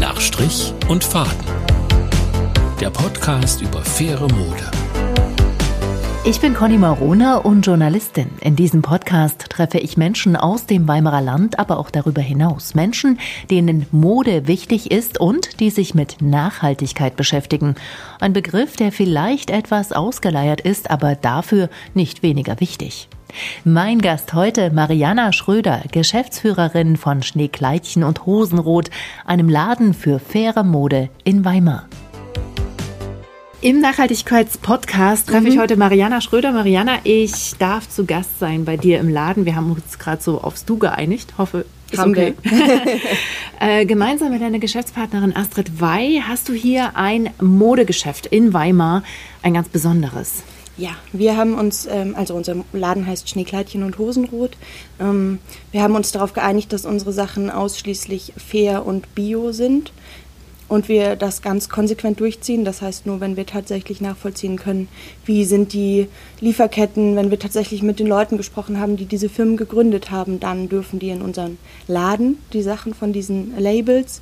Nach Strich und Faden. Der Podcast über faire Mode. Ich bin Conny Marona und Journalistin. In diesem Podcast treffe ich Menschen aus dem Weimarer Land, aber auch darüber hinaus. Menschen, denen Mode wichtig ist und die sich mit Nachhaltigkeit beschäftigen. Ein Begriff, der vielleicht etwas ausgeleiert ist, aber dafür nicht weniger wichtig. Mein Gast heute Mariana Schröder, Geschäftsführerin von Schneekleidchen und Hosenrot, einem Laden für faire Mode in Weimar. Im Nachhaltigkeitspodcast treffe mhm. ich heute Mariana Schröder. Mariana, ich darf zu Gast sein bei dir im Laden. Wir haben uns gerade so aufs Du geeinigt. Hoffe, ist haben okay. äh, gemeinsam mit deiner Geschäftspartnerin Astrid Wey hast du hier ein Modegeschäft in Weimar, ein ganz besonderes. Ja, wir haben uns, ähm, also unser Laden heißt Schneekleidchen und Hosenrot. Ähm, wir haben uns darauf geeinigt, dass unsere Sachen ausschließlich fair und bio sind und wir das ganz konsequent durchziehen. Das heißt, nur wenn wir tatsächlich nachvollziehen können, wie sind die Lieferketten, wenn wir tatsächlich mit den Leuten gesprochen haben, die diese Firmen gegründet haben, dann dürfen die in unseren Laden die Sachen von diesen Labels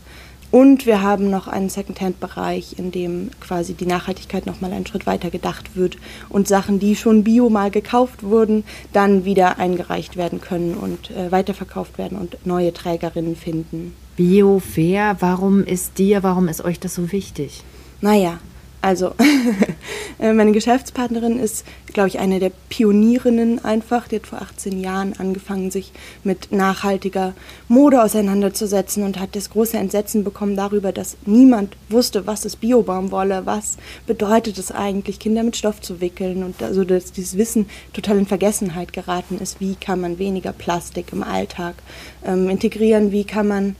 und wir haben noch einen Secondhand-Bereich, in dem quasi die Nachhaltigkeit nochmal einen Schritt weiter gedacht wird und Sachen, die schon bio mal gekauft wurden, dann wieder eingereicht werden können und äh, weiterverkauft werden und neue Trägerinnen finden. Bio, fair, warum ist dir, warum ist euch das so wichtig? Naja, also, äh, meine Geschäftspartnerin ist, glaube ich, eine der Pionierinnen einfach. Die hat vor 18 Jahren angefangen, sich mit nachhaltiger Mode auseinanderzusetzen und hat das große Entsetzen bekommen darüber, dass niemand wusste, was ist Biobaumwolle, was bedeutet es eigentlich, Kinder mit Stoff zu wickeln und also, dass dieses Wissen total in Vergessenheit geraten ist. Wie kann man weniger Plastik im Alltag ähm, integrieren? Wie kann man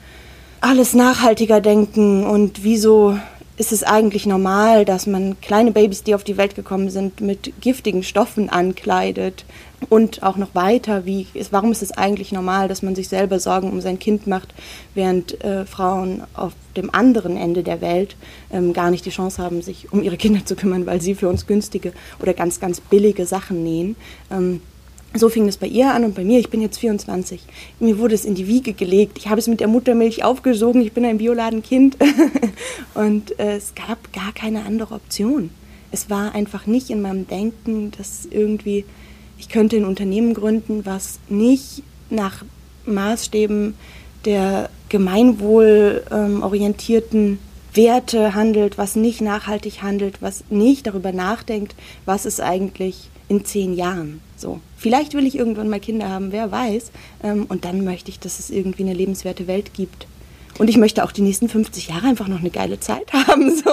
alles nachhaltiger denken und wieso ist es eigentlich normal, dass man kleine Babys, die auf die Welt gekommen sind, mit giftigen Stoffen ankleidet? Und auch noch weiter, wie warum ist es eigentlich normal, dass man sich selber Sorgen um sein Kind macht, während äh, Frauen auf dem anderen Ende der Welt ähm, gar nicht die Chance haben, sich um ihre Kinder zu kümmern, weil sie für uns günstige oder ganz, ganz billige Sachen nähen? Ähm, so fing es bei ihr an und bei mir. Ich bin jetzt 24. Mir wurde es in die Wiege gelegt. Ich habe es mit der Muttermilch aufgesogen. Ich bin ein Bioladenkind. und äh, es gab gar keine andere Option. Es war einfach nicht in meinem Denken, dass irgendwie ich könnte ein Unternehmen gründen, was nicht nach Maßstäben der gemeinwohlorientierten ähm, Werte handelt, was nicht nachhaltig handelt, was nicht darüber nachdenkt, was ist eigentlich in zehn Jahren. So, vielleicht will ich irgendwann mal Kinder haben, wer weiß. Ähm, und dann möchte ich, dass es irgendwie eine lebenswerte Welt gibt. Und ich möchte auch die nächsten 50 Jahre einfach noch eine geile Zeit haben, so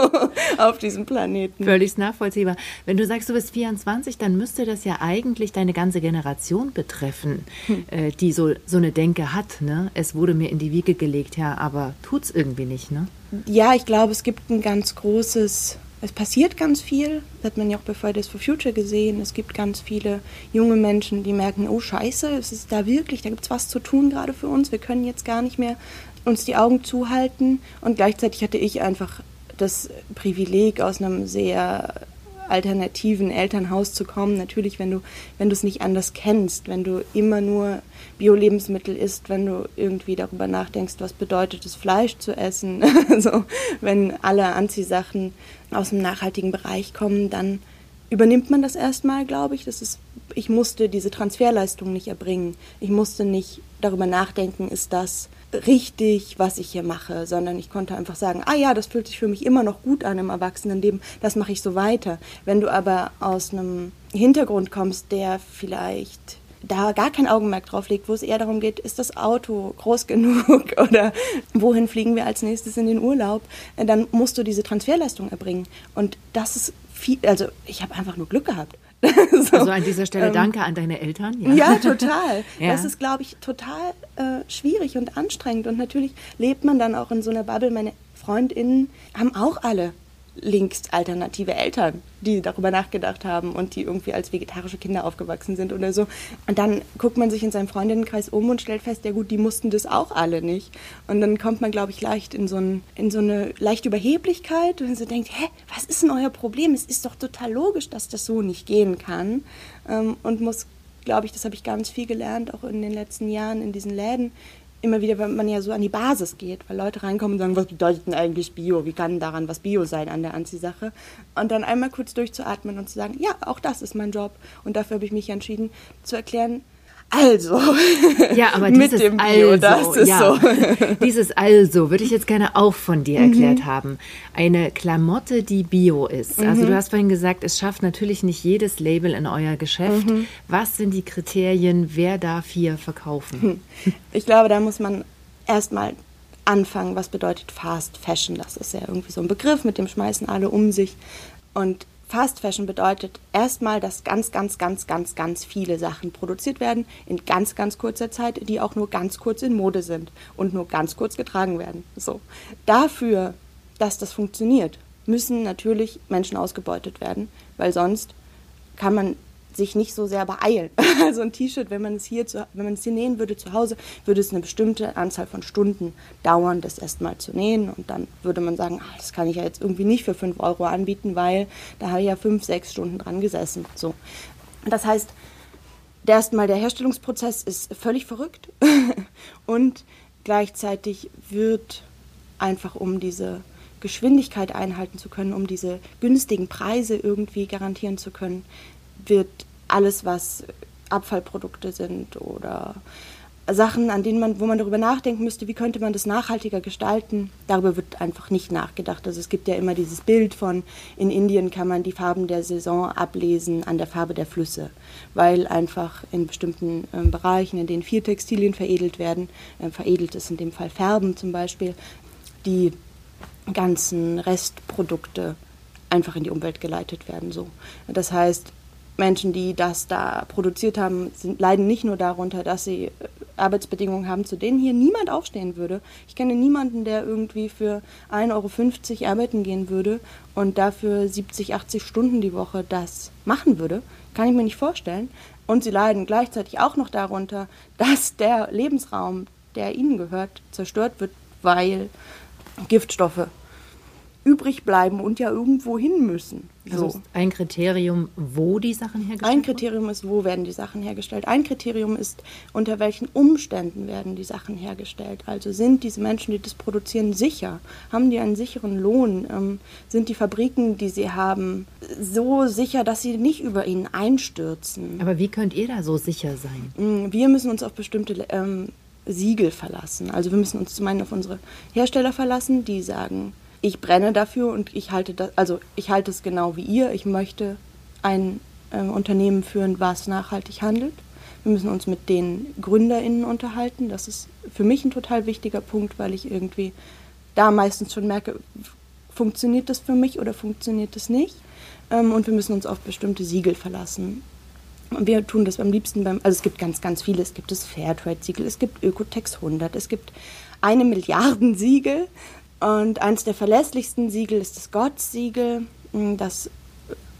auf diesem Planeten. Völlig nachvollziehbar. Wenn du sagst, du bist 24, dann müsste das ja eigentlich deine ganze Generation betreffen, hm. äh, die so, so eine Denke hat. Ne? Es wurde mir in die Wiege gelegt, ja, aber tut's irgendwie nicht, ne? Ja, ich glaube, es gibt ein ganz großes es passiert ganz viel, das hat man ja auch bei Fridays for Future gesehen. Es gibt ganz viele junge Menschen, die merken, oh scheiße, es ist da wirklich, da gibt es was zu tun gerade für uns. Wir können jetzt gar nicht mehr uns die Augen zuhalten. Und gleichzeitig hatte ich einfach das Privileg, aus einem sehr alternativen Elternhaus zu kommen. Natürlich, wenn du, wenn du es nicht anders kennst, wenn du immer nur Bio-Lebensmittel isst, wenn du irgendwie darüber nachdenkst, was bedeutet es, Fleisch zu essen. also, wenn alle Anziehsachen aus dem nachhaltigen Bereich kommen, dann übernimmt man das erstmal, glaube ich. Das ist, ich musste diese Transferleistung nicht erbringen. Ich musste nicht darüber nachdenken, ist das richtig, was ich hier mache, sondern ich konnte einfach sagen, ah ja, das fühlt sich für mich immer noch gut an im Erwachsenenleben, das mache ich so weiter. Wenn du aber aus einem Hintergrund kommst, der vielleicht da gar kein Augenmerk drauf legt, wo es eher darum geht, ist das Auto groß genug oder wohin fliegen wir als nächstes in den Urlaub, dann musst du diese Transferleistung erbringen. Und das ist viel, also ich habe einfach nur Glück gehabt. so. Also an dieser Stelle ähm, danke an deine Eltern. Ja, ja total. ja. Das ist, glaube ich, total äh, schwierig und anstrengend. Und natürlich lebt man dann auch in so einer Bubble. Meine Freundinnen haben auch alle links alternative Eltern, die darüber nachgedacht haben und die irgendwie als vegetarische Kinder aufgewachsen sind oder so. Und dann guckt man sich in seinem Freundinnenkreis um und stellt fest, ja gut, die mussten das auch alle nicht. Und dann kommt man, glaube ich, leicht in so, ein, in so eine leichte Überheblichkeit und so denkt, hä, was ist denn euer Problem? Es ist doch total logisch, dass das so nicht gehen kann. Ähm, und muss, glaube ich, das habe ich ganz viel gelernt, auch in den letzten Jahren in diesen Läden, immer wieder, wenn man ja so an die Basis geht, weil Leute reinkommen und sagen, was bedeutet denn eigentlich Bio? Wie kann daran was Bio sein an der Anziehsache? Und dann einmal kurz durchzuatmen und zu sagen, ja, auch das ist mein Job. Und dafür habe ich mich entschieden zu erklären, also. Ja, aber dieses Bio, also, das ist ja, so. dieses also würde ich jetzt gerne auch von dir erklärt mhm. haben. Eine Klamotte, die Bio ist. Also mhm. Also du hast vorhin gesagt, es schafft natürlich nicht jedes Label in euer Geschäft. Mhm. Was sind die Kriterien, wer darf hier verkaufen? Hm. Ich glaube, da muss man erstmal anfangen, was bedeutet Fast Fashion. Das ist ja irgendwie so ein Begriff, mit dem schmeißen alle um sich. Und Fast Fashion bedeutet erstmal, dass ganz, ganz, ganz, ganz, ganz viele Sachen produziert werden in ganz, ganz kurzer Zeit, die auch nur ganz kurz in Mode sind und nur ganz kurz getragen werden. So. Dafür, dass das funktioniert, müssen natürlich Menschen ausgebeutet werden, weil sonst kann man sich nicht so sehr beeilen. Also ein T-Shirt, wenn man es hier zu, wenn man es hier nähen würde zu Hause, würde es eine bestimmte Anzahl von Stunden dauern, das erstmal zu nähen. Und dann würde man sagen, ach, das kann ich ja jetzt irgendwie nicht für 5 Euro anbieten, weil da habe ich ja fünf, sechs Stunden dran gesessen. So. Das heißt, erstmal der Herstellungsprozess ist völlig verrückt und gleichzeitig wird einfach um diese Geschwindigkeit einhalten zu können, um diese günstigen Preise irgendwie garantieren zu können, wird alles, was Abfallprodukte sind oder Sachen, an denen man, wo man darüber nachdenken müsste, wie könnte man das nachhaltiger gestalten, darüber wird einfach nicht nachgedacht. Also es gibt ja immer dieses Bild von, in Indien kann man die Farben der Saison ablesen an der Farbe der Flüsse, weil einfach in bestimmten äh, Bereichen, in denen viel Textilien veredelt werden, äh, veredelt ist in dem Fall Färben zum Beispiel, die ganzen Restprodukte einfach in die Umwelt geleitet werden. So. Das heißt, Menschen, die das da produziert haben, sind, leiden nicht nur darunter, dass sie äh, Arbeitsbedingungen haben, zu denen hier niemand aufstehen würde. Ich kenne niemanden, der irgendwie für 1,50 Euro arbeiten gehen würde und dafür 70, 80 Stunden die Woche das machen würde. Kann ich mir nicht vorstellen. Und sie leiden gleichzeitig auch noch darunter, dass der Lebensraum, der ihnen gehört, zerstört wird, weil Giftstoffe übrig bleiben und ja irgendwo hin müssen. So. Also ein Kriterium, wo die Sachen hergestellt werden? Ein Kriterium ist, wo werden die Sachen hergestellt. Ein Kriterium ist, unter welchen Umständen werden die Sachen hergestellt. Also sind diese Menschen, die das produzieren, sicher? Haben die einen sicheren Lohn? Ähm, sind die Fabriken, die sie haben, so sicher, dass sie nicht über ihnen einstürzen? Aber wie könnt ihr da so sicher sein? Mm, wir müssen uns auf bestimmte ähm, Siegel verlassen. Also wir müssen uns zum einen auf unsere Hersteller verlassen, die sagen, ich brenne dafür und ich halte das, also ich halte es genau wie ihr. Ich möchte ein äh, Unternehmen führen, was nachhaltig handelt. Wir müssen uns mit den GründerInnen unterhalten. Das ist für mich ein total wichtiger Punkt, weil ich irgendwie da meistens schon merke, funktioniert das für mich oder funktioniert das nicht. Ähm, und wir müssen uns auf bestimmte Siegel verlassen. Und wir tun das am liebsten beim, also es gibt ganz, ganz viele. Es gibt das Fairtrade-Siegel, es gibt Ökotex 100, es gibt eine Milliarden Siegel. Und eines der verlässlichsten Siegel ist das Gott-Siegel. Mm, das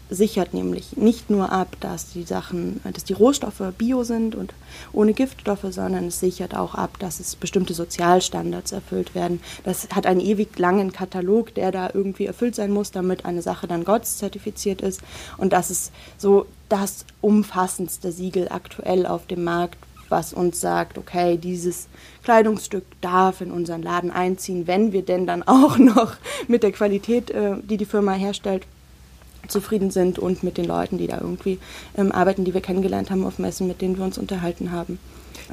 sichert nämlich nicht nur ab, dass die Sachen, dass die Rohstoffe bio sind und ohne Giftstoffe, sondern es sichert auch ab, dass es bestimmte Sozialstandards erfüllt werden. Das hat einen ewig langen Katalog, der da irgendwie erfüllt sein muss, damit eine Sache dann GOTS zertifiziert ist. Und das ist so das umfassendste Siegel aktuell auf dem Markt, was uns sagt, okay, dieses Kleidungsstück darf in unseren Laden einziehen, wenn wir denn dann auch noch mit der Qualität, äh, die die Firma herstellt, zufrieden sind und mit den Leuten, die da irgendwie ähm, arbeiten, die wir kennengelernt haben auf Messen, mit denen wir uns unterhalten haben.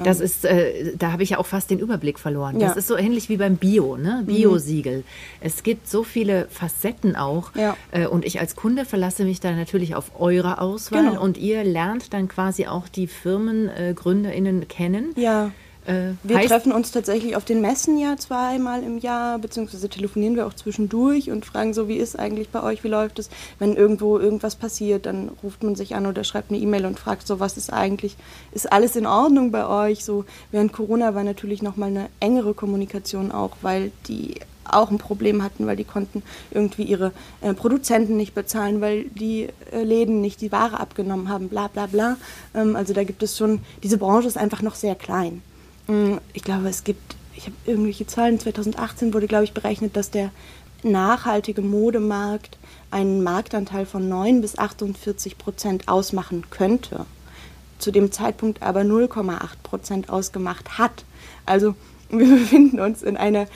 Das ähm. ist, äh, da habe ich ja auch fast den Überblick verloren. Ja. Das ist so ähnlich wie beim Bio, ne? Bio-Siegel. Mhm. Es gibt so viele Facetten auch. Ja. Äh, und ich als Kunde verlasse mich da natürlich auf eure Auswahl genau. und ihr lernt dann quasi auch die FirmengründerInnen äh, kennen. Ja äh, wir treffen uns tatsächlich auf den Messen ja zweimal im Jahr, beziehungsweise telefonieren wir auch zwischendurch und fragen so, wie ist eigentlich bei euch, wie läuft es? Wenn irgendwo irgendwas passiert, dann ruft man sich an oder schreibt eine E-Mail und fragt so, was ist eigentlich, ist alles in Ordnung bei euch? So während Corona war natürlich nochmal eine engere Kommunikation auch, weil die auch ein Problem hatten, weil die konnten irgendwie ihre äh, Produzenten nicht bezahlen, weil die äh, Läden nicht die Ware abgenommen haben, bla bla bla. Ähm, also da gibt es schon, diese Branche ist einfach noch sehr klein. Mm, ich glaube, es gibt, ich habe irgendwelche Zahlen, 2018 wurde, glaube ich, berechnet, dass der nachhaltige Modemarkt einen Marktanteil von 9 bis 48 Prozent ausmachen könnte, zu dem Zeitpunkt aber 0,8 Prozent ausgemacht hat. Also wir befinden uns in einer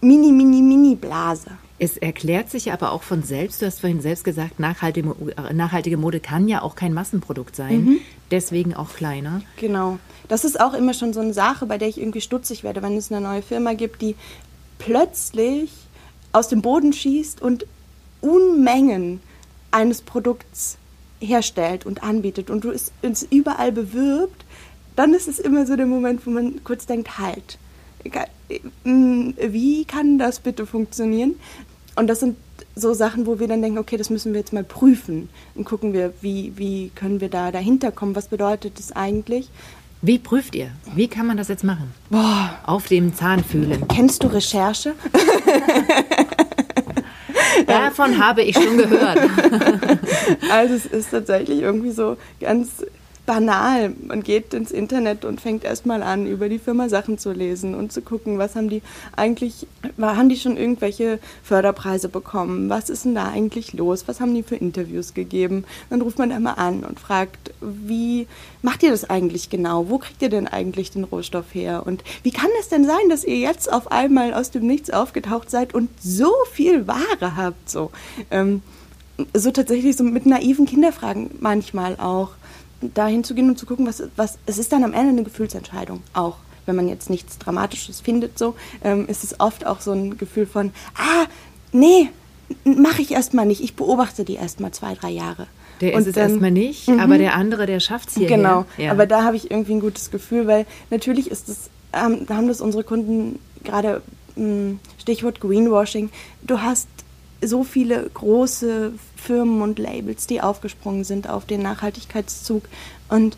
mini, mini, mini Blase. Es erklärt sich aber auch von selbst, du hast vorhin selbst gesagt, nachhaltige, nachhaltige Mode kann ja auch kein Massenprodukt sein, mhm. deswegen auch kleiner. Genau. Das ist auch immer schon so eine Sache, bei der ich irgendwie stutzig werde, wenn es eine neue Firma gibt, die plötzlich aus dem Boden schießt und Unmengen eines Produkts herstellt und anbietet und du es, es überall bewirbt, dann ist es immer so der Moment, wo man kurz denkt, halt, wie kann das bitte funktionieren? Und das sind so Sachen, wo wir dann denken, okay, das müssen wir jetzt mal prüfen. Und gucken wir, wie, wie können wir da dahinter kommen? Was bedeutet das eigentlich? Wie prüft ihr? Wie kann man das jetzt machen? Boah. Auf dem Zahn fühlen. Kennst du Recherche? Davon habe ich schon gehört. also es ist tatsächlich irgendwie so ganz banal. Man geht ins Internet und fängt erstmal an, über die Firma Sachen zu lesen und zu gucken, was haben die eigentlich, haben die schon irgendwelche Förderpreise bekommen? Was ist denn da eigentlich los? Was haben die für Interviews gegeben? Dann ruft man da mal an und fragt, wie macht ihr das eigentlich genau? Wo kriegt ihr denn eigentlich den Rohstoff her? Und wie kann es denn sein, dass ihr jetzt auf einmal aus dem Nichts aufgetaucht seid und so viel Ware habt? So, ähm, so tatsächlich so mit naiven Kinderfragen manchmal auch dahin zu gehen und zu gucken, was, was, es ist dann am Ende eine Gefühlsentscheidung auch. Wenn man jetzt nichts Dramatisches findet, so, ähm, ist es oft auch so ein Gefühl von, ah, nee, mache ich erstmal nicht. Ich beobachte die erstmal zwei, drei Jahre. Der ist es erstmal nicht, mhm. aber der andere, der schafft es hier. Genau, ja. aber da habe ich irgendwie ein gutes Gefühl, weil natürlich ist es, ähm, haben das unsere Kunden gerade, hm, Stichwort Greenwashing, du hast so viele große Firmen und Labels, die aufgesprungen sind auf den Nachhaltigkeitszug. Und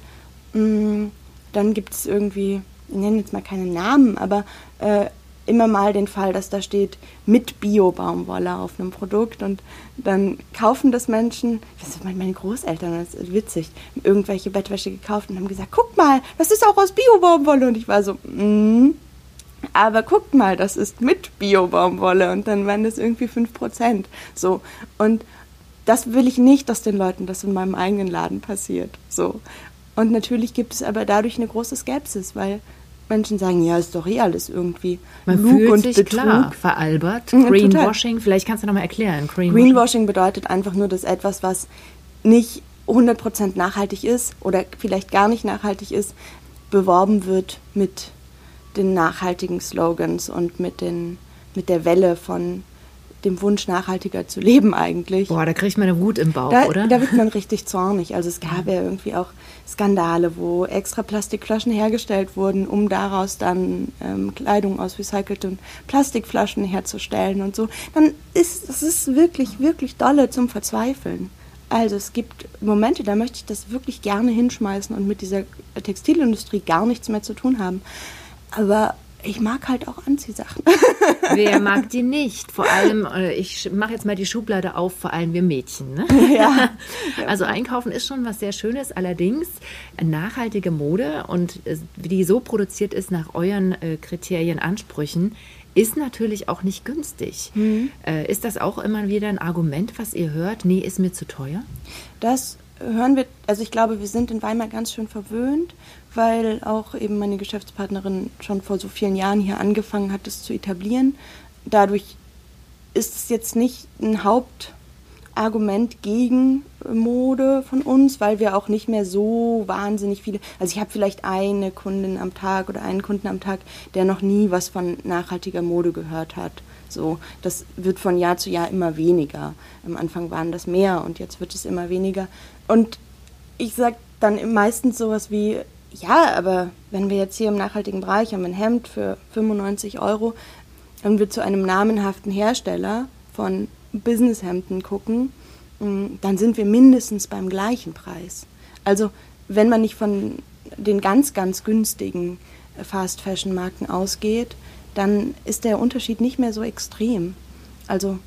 mh, mm, dann gibt es irgendwie, ich nenne jetzt mal keine Namen, aber äh, immer mal den Fall, dass da steht mit Bio-Baumwolle auf einem Produkt und dann kaufen das Menschen, das sind meine Großeltern, das ist witzig, irgendwelche Bettwäsche gekauft und haben gesagt, guck mal, das ist auch aus Bio-Baumwolle und ich war so, mm, aber guckt mal, das ist mit Bio-Baumwolle und dann waren das irgendwie 5%. So. Und das will ich nicht, dass den Leuten das in meinem eigenen Laden passiert. So. Und natürlich gibt es aber dadurch eine große Skepsis, weil Menschen sagen, ja, ist doch eh alles irgendwie Man Lug fühlt und sich Betrug. klar veralbert. Greenwashing, vielleicht kannst du nochmal erklären. Greenwashing. Greenwashing bedeutet einfach nur, dass etwas, was nicht 100% nachhaltig ist oder vielleicht gar nicht nachhaltig ist, beworben wird mit den nachhaltigen Slogans und mit, den, mit der Welle von dem Wunsch, nachhaltiger zu leben eigentlich. Boah, da kriegt man eine Wut im Bauch, da, oder? Da wird man richtig zornig. Also es gab ja irgendwie auch Skandale, wo extra Plastikflaschen hergestellt wurden, um daraus dann ähm, Kleidung aus recycelten Plastikflaschen herzustellen und so. Dann ist es ist wirklich, wirklich dolle zum Verzweifeln. Also es gibt Momente, da möchte ich das wirklich gerne hinschmeißen und mit dieser Textilindustrie gar nichts mehr zu tun haben. Aber ich mag halt auch Anziehsachen. Wer mag die nicht? Vor allem, äh, ich mache jetzt mal die Schublade auf, vor allem wir Mädchen. Ne? Ja. Also einkaufen ist schon was sehr Schönes. Allerdings nachhaltige Mode und wie die so produziert ist nach euren äh, Kriterien, Ansprüchen, ist natürlich auch nicht günstig. Mhm. Ist das auch immer wieder ein Argument, was ihr hört? Nee, ist mir zu teuer? Das hören wir, also ich glaube, wir sind in Weimar ganz schön verwöhnt, weil auch eben meine Geschäftspartnerin schon vor so vielen Jahren hier angefangen hat, es zu etablieren. Dadurch ist es jetzt nicht ein Hauptargument gegen Mode von uns, weil wir auch nicht mehr so wahnsinnig viele, also ich habe vielleicht eine Kundin am Tag oder einen Kunden am Tag, der noch nie was von nachhaltiger Mode gehört hat. So, das wird von Jahr zu Jahr immer weniger. Am Anfang waren das mehr und jetzt wird es immer weniger. Und ich sage dann meistens sowas wie, ja, aber wenn wir jetzt hier im nachhaltigen Bereich haben ein Hemd für 95 Euro und wir zu einem namenhaften Hersteller von Businesshemden gucken, mm, dann sind wir mindestens beim gleichen Preis. Also wenn man nicht von den ganz, ganz günstigen Fast-Fashion-Marken ausgeht, dann ist der Unterschied nicht mehr so extrem. Also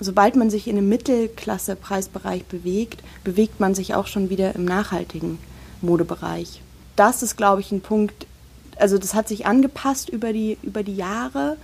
sobald man sich in einem Mittelklasse-Preisbereich bewegt, bewegt man sich auch schon wieder im nachhaltigen Modebereich. Das ist, glaube ich, ein Punkt, also das hat sich angepasst über die, über die Jahre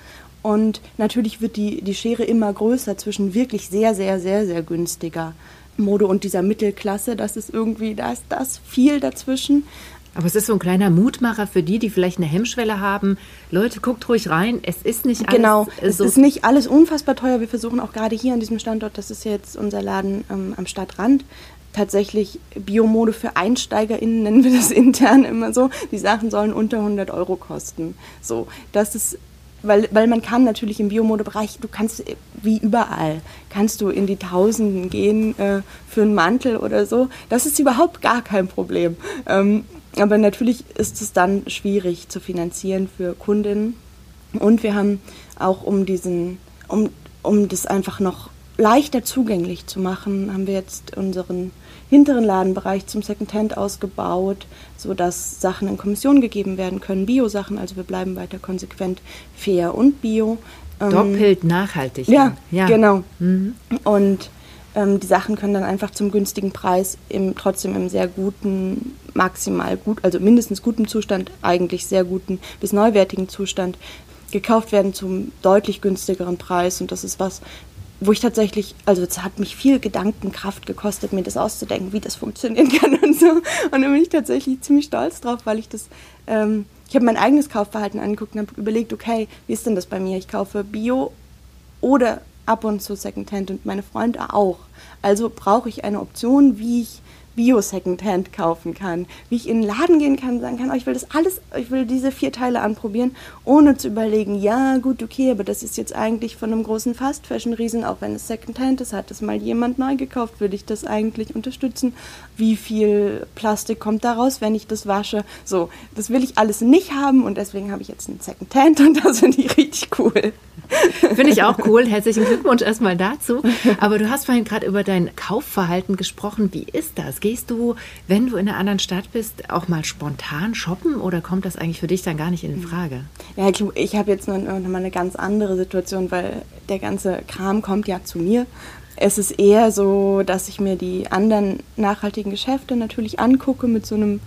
und natürlich wird die, die Schere immer größer zwischen wirklich sehr, sehr, sehr, sehr günstiger Mode und dieser Mittelklasse. Das ist irgendwie, da ist das viel dazwischen. Aber es ist so ein kleiner Mutmacher für die, die vielleicht eine Hemmschwelle haben. Leute, guckt ruhig rein. Es ist nicht alles. Genau, es so ist nicht alles unfassbar teuer. Wir versuchen auch gerade hier an diesem Standort, das ist jetzt unser Laden ähm, am Stadtrand, tatsächlich Biomode für EinsteigerInnen, nennen wir das intern immer so. Die Sachen sollen unter 100 Euro kosten. So, das ist weil, weil man kann natürlich im Biomodebereich, du kannst wie überall, kannst du in die Tausenden gehen äh, für einen Mantel oder so. Das ist überhaupt gar kein Problem. Ähm, aber natürlich ist es dann schwierig zu finanzieren für Kundinnen. Und wir haben auch um diesen, um, um das einfach noch leichter zugänglich zu machen, haben wir jetzt unseren hinteren Ladenbereich zum Secondhand ausgebaut, sodass Sachen in Kommission gegeben werden können, Bio-Sachen, also wir bleiben weiter konsequent fair und bio. Ähm, Doppelt nachhaltig. Ja, ja, genau. Mhm. Und ähm, die Sachen können dann einfach zum günstigen Preis im, trotzdem im sehr guten, maximal gut, also mindestens guten Zustand, eigentlich sehr guten bis neuwertigen Zustand gekauft werden zum deutlich günstigeren Preis. Und das ist was, wo ich tatsächlich, also es hat mich viel Gedankenkraft gekostet, mir das auszudenken, wie das funktionieren kann und so. Und dann bin ich tatsächlich ziemlich stolz drauf, weil ich das, ähm, ich habe mein eigenes Kaufverhalten angeguckt und habe überlegt, okay, wie ist denn das bei mir? Ich kaufe Bio oder ab und zu Secondhand und meine Freunde auch. Also brauche ich eine Option, wie ich Bio-Secondhand kaufen kann, wie ich in den Laden gehen kann und sagen kann, oh, ich will das alles, ich will diese vier Teile anprobieren, ohne zu überlegen, ja, gut, okay, aber das ist jetzt eigentlich von einem großen Fast-Fashion-Riesen, auch wenn es Secondhand ist, hat das mal jemand neu gekauft, würde ich das eigentlich unterstützen? Wie viel Plastik kommt daraus, wenn ich das wasche? So, das will ich alles nicht haben und deswegen habe ich jetzt ein Secondhand und das finde ich richtig cool. Finde ich auch cool. Herzlichen Glückwunsch erstmal dazu. Aber du hast vorhin gerade über dein Kaufverhalten gesprochen. Wie ist das? Gehst du, wenn du in einer anderen Stadt bist, auch mal spontan shoppen oder kommt das eigentlich für dich dann gar nicht in Frage? Ja, ich, ich habe jetzt noch, noch mal eine ganz andere Situation, weil der ganze Kram kommt ja zu mir. Es ist eher so, dass ich mir die anderen nachhaltigen Geschäfte natürlich angucke mit so einem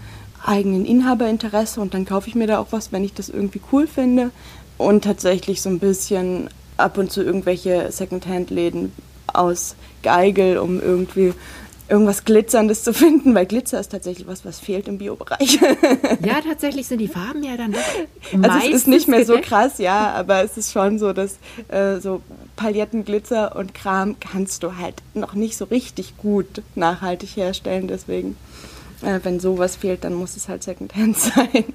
eigenen Inhaberinteresse und dann kaufe ich mir da auch was, wenn ich das irgendwie cool finde und tatsächlich so ein bisschen ab und zu irgendwelche Secondhand-Läden aus Geigel, um irgendwie irgendwas Glitzerndes zu finden, weil Glitzer ist tatsächlich was, was fehlt im Biobereich. Ja, tatsächlich sind die Farben ja dann doch Also es ist nicht mehr so krass, ja, aber es ist schon so, dass äh, so Palettenglitzer und Kram kannst du halt noch nicht so richtig gut nachhaltig herstellen, deswegen äh, wenn sowas fehlt, dann muss es halt Secondhand sein.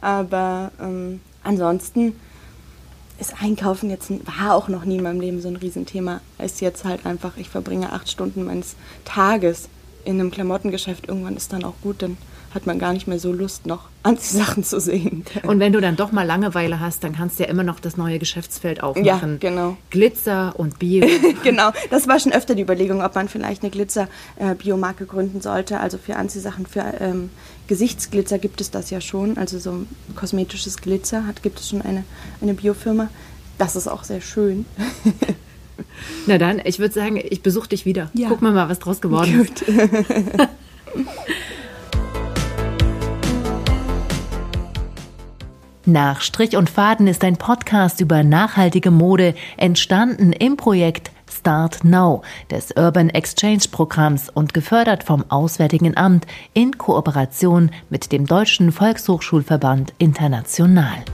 Aber ähm, ansonsten ist Einkaufen jetzt war auch noch nie in meinem Leben so ein Riesenthema. Ist jetzt halt einfach, ich verbringe acht Stunden meines Tages in einem Klamottengeschäft. Irgendwann ist dann auch gut, dann hat man gar nicht mehr so Lust, noch Anziehsachen zu sehen. Und wenn du dann doch mal Langeweile hast, dann kannst du ja immer noch das neue Geschäftsfeld aufmachen. Ja, genau. Glitzer und Bio. genau, das war schon öfter die Überlegung, ob man vielleicht eine Glitzer-Biomarke äh, gründen sollte. Also für Anziehsachen, für ähm, Gesichtsglitzer gibt es das ja schon. Also so kosmetisches Glitzer hat, gibt es schon eine, eine Biofirma. Das ist auch sehr schön. Na dann, ich würde sagen, ich besuche dich wieder. Ja. Guck mal mal, was draus geworden Gut. ist. Nach Strich und Faden ist ein Podcast über nachhaltige Mode entstanden im Projekt Start Now des Urban Exchange Programms und gefördert vom Auswärtigen Amt in Kooperation mit dem Deutschen Volkshochschulverband International.